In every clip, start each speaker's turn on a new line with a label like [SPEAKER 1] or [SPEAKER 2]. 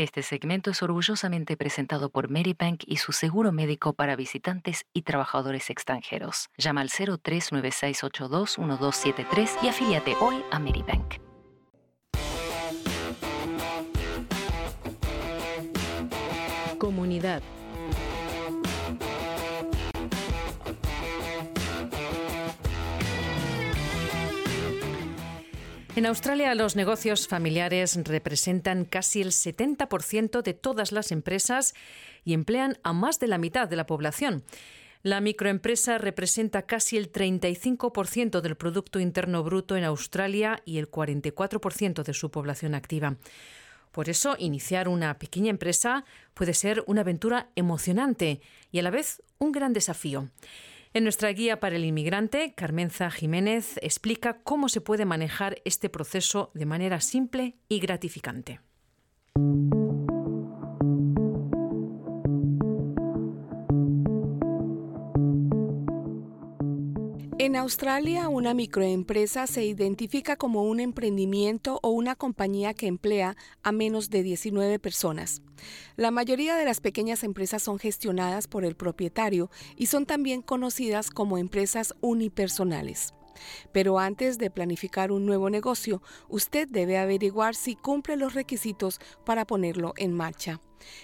[SPEAKER 1] Este segmento es orgullosamente presentado por Medibank y su seguro médico para visitantes y trabajadores extranjeros. Llama al 0396821273 y afíliate hoy a Medibank.
[SPEAKER 2] Comunidad En Australia los negocios familiares representan casi el 70% de todas las empresas y emplean a más de la mitad de la población. La microempresa representa casi el 35% del Producto Interno Bruto en Australia y el 44% de su población activa. Por eso, iniciar una pequeña empresa puede ser una aventura emocionante y a la vez un gran desafío. En nuestra guía para el inmigrante, Carmenza Jiménez explica cómo se puede manejar este proceso de manera simple y gratificante.
[SPEAKER 3] En Australia, una microempresa se identifica como un emprendimiento o una compañía que emplea a menos de 19 personas. La mayoría de las pequeñas empresas son gestionadas por el propietario y son también conocidas como empresas unipersonales. Pero antes de planificar un nuevo negocio, usted debe averiguar si cumple los requisitos para ponerlo en marcha.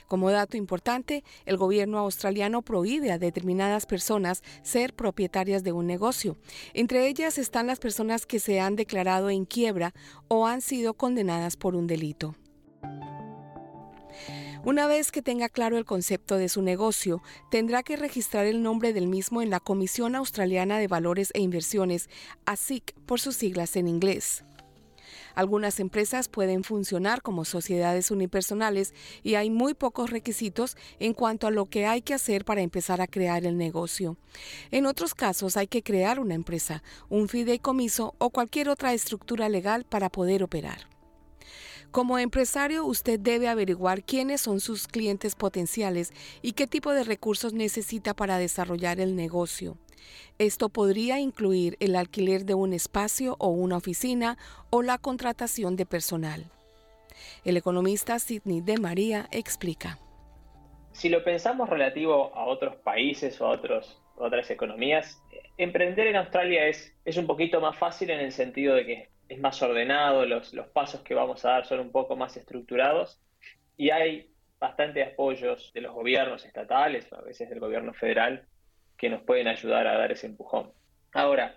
[SPEAKER 3] Como dato importante, el gobierno australiano prohíbe a determinadas personas ser propietarias de un negocio. Entre ellas están las personas que se han declarado en quiebra o han sido condenadas por un delito. Una vez que tenga claro el concepto de su negocio, tendrá que registrar el nombre del mismo en la Comisión Australiana de Valores e Inversiones, ASIC por sus siglas en inglés. Algunas empresas pueden funcionar como sociedades unipersonales y hay muy pocos requisitos en cuanto a lo que hay que hacer para empezar a crear el negocio. En otros casos hay que crear una empresa, un fideicomiso o cualquier otra estructura legal para poder operar. Como empresario, usted debe averiguar quiénes son sus clientes potenciales y qué tipo de recursos necesita para desarrollar el negocio. Esto podría incluir el alquiler de un espacio o una oficina o la contratación de personal. El economista Sidney de María explica.
[SPEAKER 4] Si lo pensamos relativo a otros países o a otras economías, emprender en Australia es un poquito más fácil en el sentido de que es más ordenado, los, los pasos que vamos a dar son un poco más estructurados y hay bastante apoyos de los gobiernos estatales, a veces del gobierno federal, que nos pueden ayudar a dar ese empujón. Ahora,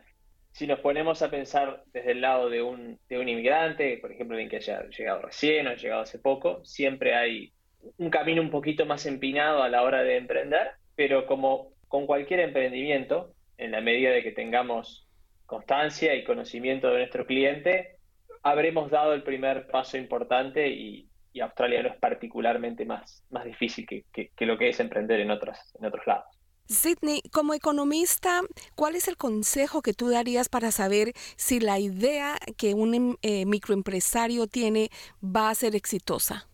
[SPEAKER 4] si nos ponemos a pensar desde el lado de un, de un inmigrante, por ejemplo, alguien que haya llegado recién o llegado hace poco, siempre hay un camino un poquito más empinado a la hora de emprender, pero como con cualquier emprendimiento, en la medida de que tengamos constancia y conocimiento de nuestro cliente, habremos dado el primer paso importante y, Australia no es particularmente más, más difícil que, que, lo que es emprender en, otros en otros lados.
[SPEAKER 3] Sidney, como economista, ¿cuál es el consejo que tú darías para saber si la idea que un em, eh, microempresario tiene va a ser exitosa?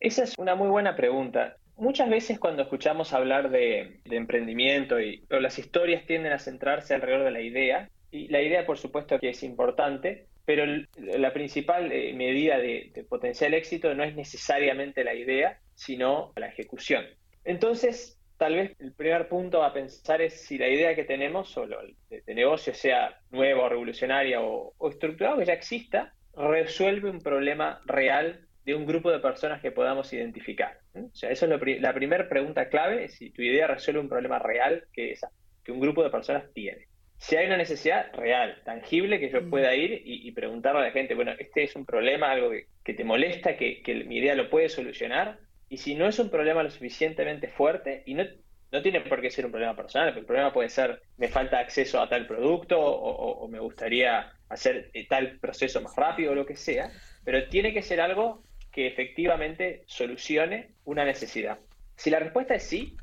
[SPEAKER 4] Esa es una muy buena pregunta. Muchas veces cuando escuchamos hablar de, emprendimiento, y, las historias tienden a centrarse alrededor de la idea, y la idea por supuesto que es importante, pero la principal eh, medida de, de potencial éxito no es necesariamente la idea, sino la ejecución. Entonces, tal vez el primer punto a pensar es si la idea que tenemos o de, negocio sea nueva, revolucionaria o, o estructurada, que ya exista, resuelve un problema real de un grupo de personas que podamos identificar. O sea, eso es la primera pregunta clave, si tu idea resuelve un problema real que, esa, que un grupo de personas tiene. Si hay una necesidad real, tangible, que yo mm. pueda ir y, preguntarle a la gente, bueno, este es un problema, algo que, te molesta, que, que mi idea lo puede solucionar, y si no es un problema lo suficientemente fuerte, y no, no tiene por qué ser un problema personal, el problema puede ser me falta acceso a tal producto o, me gustaría hacer eh, tal proceso más rápido o lo que sea, pero tiene que ser algo que efectivamente solucione una necesidad. Si la respuesta es sí,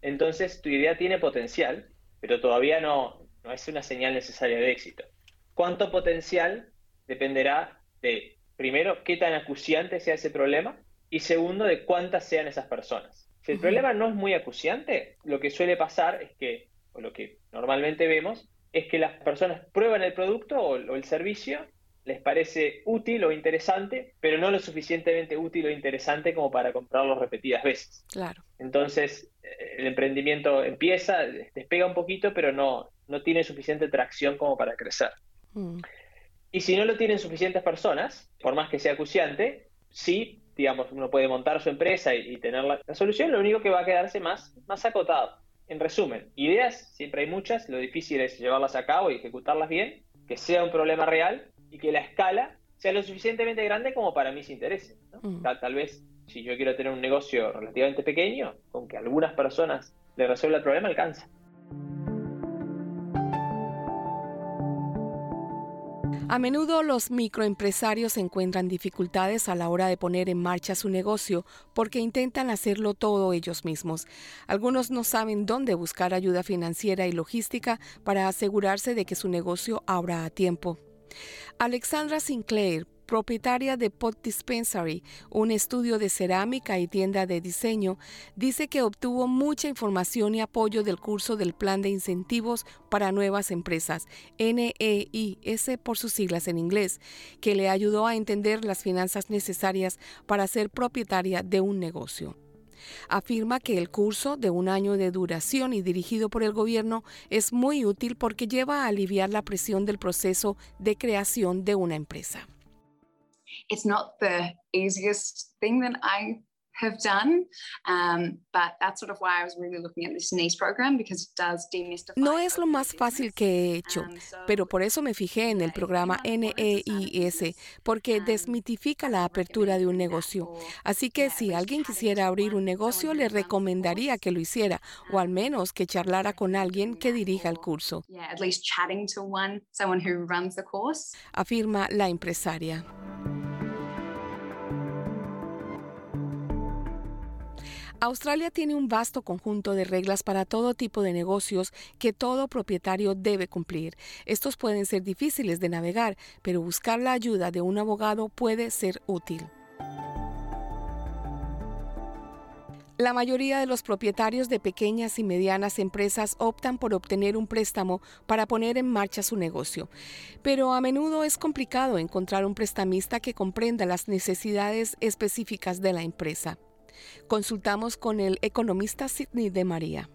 [SPEAKER 4] entonces tu idea tiene potencial, pero todavía no, no es una señal necesaria de éxito. ¿Cuánto potencial? Dependerá de, primero, qué tan acuciante sea ese problema y segundo, de cuántas sean esas personas. Si el problema no es muy acuciante, lo que suele pasar es que, o lo que normalmente vemos, es que las personas prueban el producto o, el servicio les parece útil o interesante, pero no lo suficientemente útil o interesante como para comprarlo repetidas veces.
[SPEAKER 3] Claro.
[SPEAKER 4] Entonces, eh, el emprendimiento empieza, despega un poquito, pero no, no tiene suficiente tracción como para crecer. Mm. Y si no lo tienen suficientes personas, por más que sea acuciante, sí, digamos, uno puede montar su empresa y, tener la, solución, lo único que va a quedarse más, más acotado. En resumen, ideas siempre hay muchas, lo difícil es llevarlas a cabo y ejecutarlas bien, que sea un problema real y que la escala sea lo suficientemente grande como para mis intereses. Mm. Tal, vez, si yo quiero tener un negocio relativamente pequeño, con que algunas personas le resuelva el problema, alcanza.
[SPEAKER 3] A menudo los microempresarios encuentran dificultades a la hora de poner en marcha su negocio porque intentan hacerlo todo ellos mismos. Algunos no saben dónde buscar ayuda financiera y logística para asegurarse de que su negocio abra a tiempo. Alexandra Sinclair, propietaria de Pot Dispensary, un estudio de cerámica y tienda de diseño, dice que obtuvo mucha información y apoyo del curso del Plan de Incentivos para Nuevas Empresas, NEIS por sus siglas en inglés, que le ayudó a entender las finanzas necesarias para ser propietaria de un negocio. Afirma que el curso de un año de duración y dirigido por el gobierno es muy útil porque lleva a aliviar la presión del proceso de creación de una empresa.
[SPEAKER 5] It's not the easiest thing that I have done. Um, but that's sort of why I was really looking at this NEIS program because it does demystify.
[SPEAKER 3] No es lo más fácil que he hecho, um, pero por eso me fijé en el programa NEIS, porque um, desmitifica la apertura de un negocio. Así que si alguien quisiera abrir un negocio, le recomendaría que lo hiciera, o al menos que charlara con alguien que dirija el curso. Afirma la empresaria. Australia tiene un vasto conjunto de reglas para todo tipo de negocios que todo propietario debe cumplir. Estos pueden ser difíciles de navegar, pero buscar la ayuda de un abogado puede ser útil. La mayoría de los propietarios de pequeñas y medianas empresas optan por obtener un préstamo para poner en marcha su negocio, pero a menudo es complicado encontrar un prestamista que comprenda las necesidades específicas de la empresa. Consultamos con el economista Sidney de María.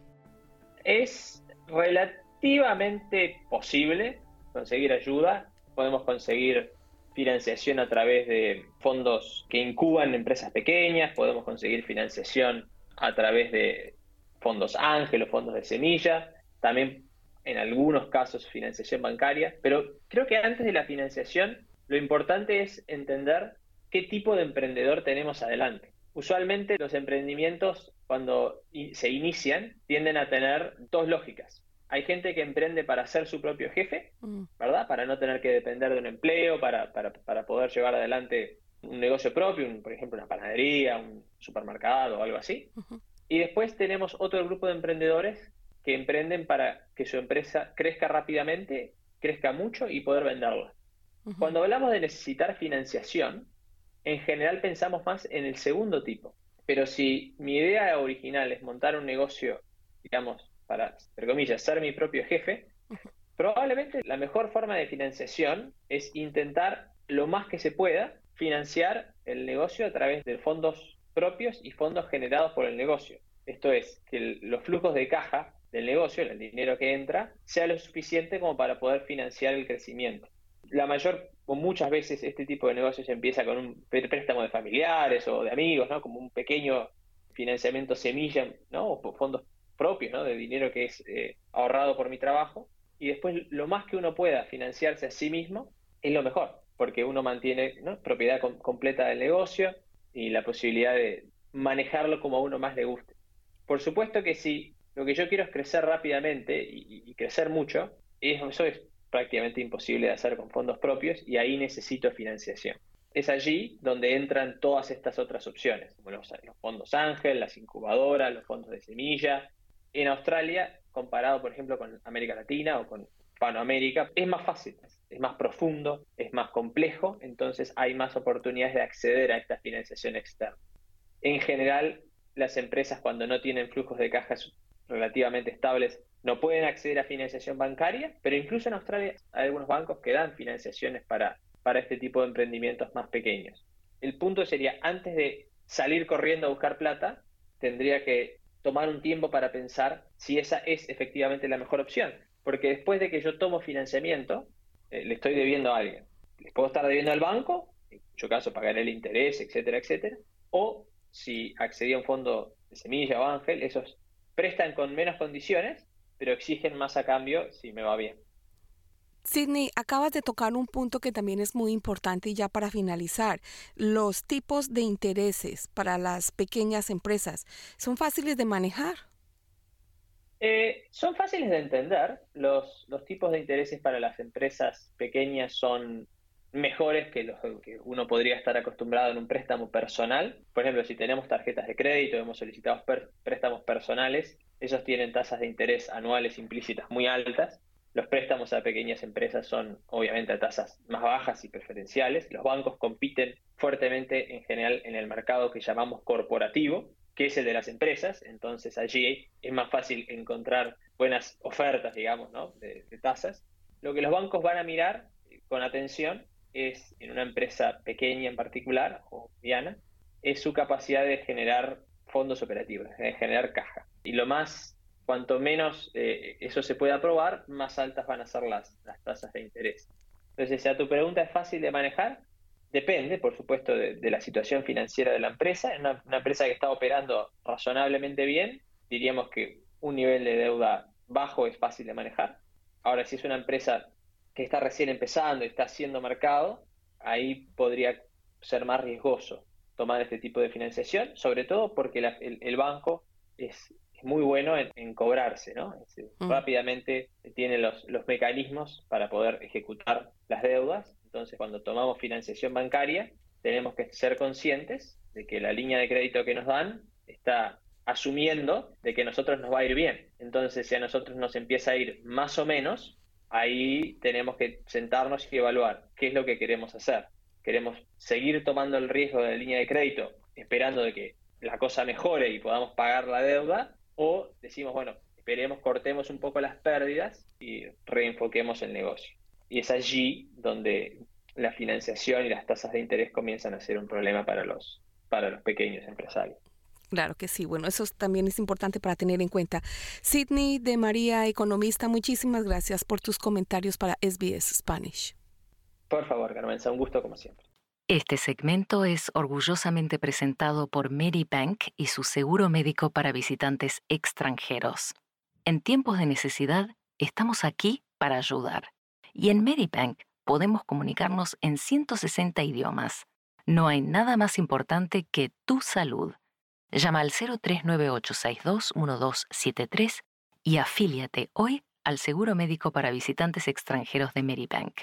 [SPEAKER 4] Es relativamente posible conseguir ayuda. Podemos conseguir financiación a través de fondos que incuban empresas pequeñas, podemos conseguir financiación a través de fondos ángel o fondos de semilla, también en algunos casos financiación bancaria, pero creo que antes de la financiación lo importante es entender qué tipo de emprendedor tenemos adelante. Usualmente los emprendimientos cuando se inician tienden a tener dos lógicas. Hay gente que emprende para ser su propio jefe, mm. ¿verdad? Para no tener que depender de un empleo, para, poder llevar adelante un negocio propio, por ejemplo, una panadería, un supermercado o algo así. Y después tenemos otro grupo de emprendedores que emprenden para que su empresa crezca rápidamente, crezca mucho y poder venderla. Cuando hablamos de necesitar financiación, en general pensamos más en el segundo tipo. Pero si mi idea original es montar un negocio, digamos, para, entre comillas, ser mi propio jefe, probablemente la mejor forma de financiación es intentar lo más que se pueda financiar el negocio a través de fondos propios y fondos generados por el negocio. Esto es, que los flujos de caja del negocio, el dinero que entra, sea lo suficiente como para poder financiar el crecimiento. La mayor muchas veces este tipo de negocios empieza con un préstamo de familiares o de amigos, ¿no? Como un pequeño financiamiento semilla, ¿no? O fondos propios, ¿no? De dinero que es eh, ahorrado por mi trabajo. Y después lo más que uno pueda financiarse a sí mismo es lo mejor, porque uno mantiene propiedad completa del negocio y la posibilidad de manejarlo como a uno más le guste. Por supuesto que si lo que yo quiero es crecer rápidamente y, y crecer mucho, eso es prácticamente imposible de hacer con fondos propios y ahí necesito financiación. Es allí donde entran todas estas otras opciones, como los, fondos ángel, las incubadoras, los fondos de semilla. En Australia, comparado por ejemplo con América Latina o con Panoamérica, es más fácil, es más profundo, es más complejo, entonces hay más oportunidades de acceder a esta financiación externa. En general, las empresas cuando no tienen flujos de cajas relativamente estables no pueden acceder a financiación bancaria, pero incluso en Australia hay algunos bancos que dan financiaciones para, para este tipo de emprendimientos más pequeños. El punto sería, antes de salir corriendo a buscar plata, tendría que tomar un tiempo para pensar si esa es efectivamente la mejor opción. Porque después de que yo tomo financiamiento, eh, le estoy debiendo a alguien. Les puedo estar debiendo al banco, en mucho caso pagaré el interés, etcétera, etcétera. O si accedí a un fondo de semilla o ángel, esos prestan con menos condiciones, pero exigen más a cambio si me va bien.
[SPEAKER 3] Sidney, acabas de tocar un punto que también es muy importante y ya para finalizar, los tipos de intereses para las pequeñas empresas, ¿son fáciles de manejar?
[SPEAKER 4] Eh, son fáciles de entender. Los, los tipos de intereses para las empresas pequeñas son mejores que los que uno podría estar acostumbrado en un préstamo personal. Por ejemplo, si tenemos tarjetas de crédito, hemos solicitado préstamos personales, esos tienen tasas de interés anuales implícitas muy altas los préstamos a pequeñas empresas son obviamente a tasas más bajas y preferenciales. Los bancos compiten fuertemente en general en el mercado que llamamos corporativo, que es el de las empresas. Entonces allí es más fácil encontrar buenas ofertas, digamos, ¿no? de, tasas. Lo que los bancos van a mirar con atención es en una empresa pequeña en particular, o mediana, es su capacidad de generar fondos operativos, de generar caja. Y lo más cuanto menos eh, eso se pueda aprobar, más altas van a ser las, las tasas de interés. Entonces, si a tu pregunta es fácil de manejar, depende, por supuesto, de, la situación financiera de la empresa. En una, empresa que está operando razonablemente bien, diríamos que un nivel de deuda bajo es fácil de manejar. Ahora, si es una empresa que está recién empezando y está haciendo mercado, ahí podría ser más riesgoso tomar este tipo de financiación, sobre todo porque el banco es, es muy bueno en, cobrarse, ¿no? Mm. Rápidamente tiene los, mecanismos para poder ejecutar las deudas. Entonces, cuando tomamos financiación bancaria, tenemos que ser conscientes de que la línea de crédito que nos dan está asumiendo de que a nosotros nos va a ir bien. Entonces, si a nosotros nos empieza a ir más o menos, ahí tenemos que sentarnos y evaluar qué es lo que queremos hacer. Queremos seguir tomando el riesgo de la línea de crédito, esperando de que la cosa mejore y podamos pagar la deuda, o decimos, bueno, esperemos, cortemos un poco las pérdidas y reenfoquemos el negocio. Y es allí donde la financiación y las tasas de interés comienzan a ser un problema para los, para los pequeños empresarios.
[SPEAKER 3] Claro que sí, bueno, eso también es importante para tener en cuenta. Sidney de María, economista, muchísimas gracias por tus comentarios para SBS Spanish.
[SPEAKER 4] Por favor, Carmen, un gusto como siempre.
[SPEAKER 1] Este segmento es orgullosamente presentado por Medibank y su seguro médico para visitantes extranjeros. En tiempos de necesidad, estamos aquí para ayudar. Y en Medibank podemos comunicarnos en 160 idiomas. No hay nada más importante que tu salud. Llama al 0398621273 y afíliate hoy al seguro médico para visitantes extranjeros de Medibank.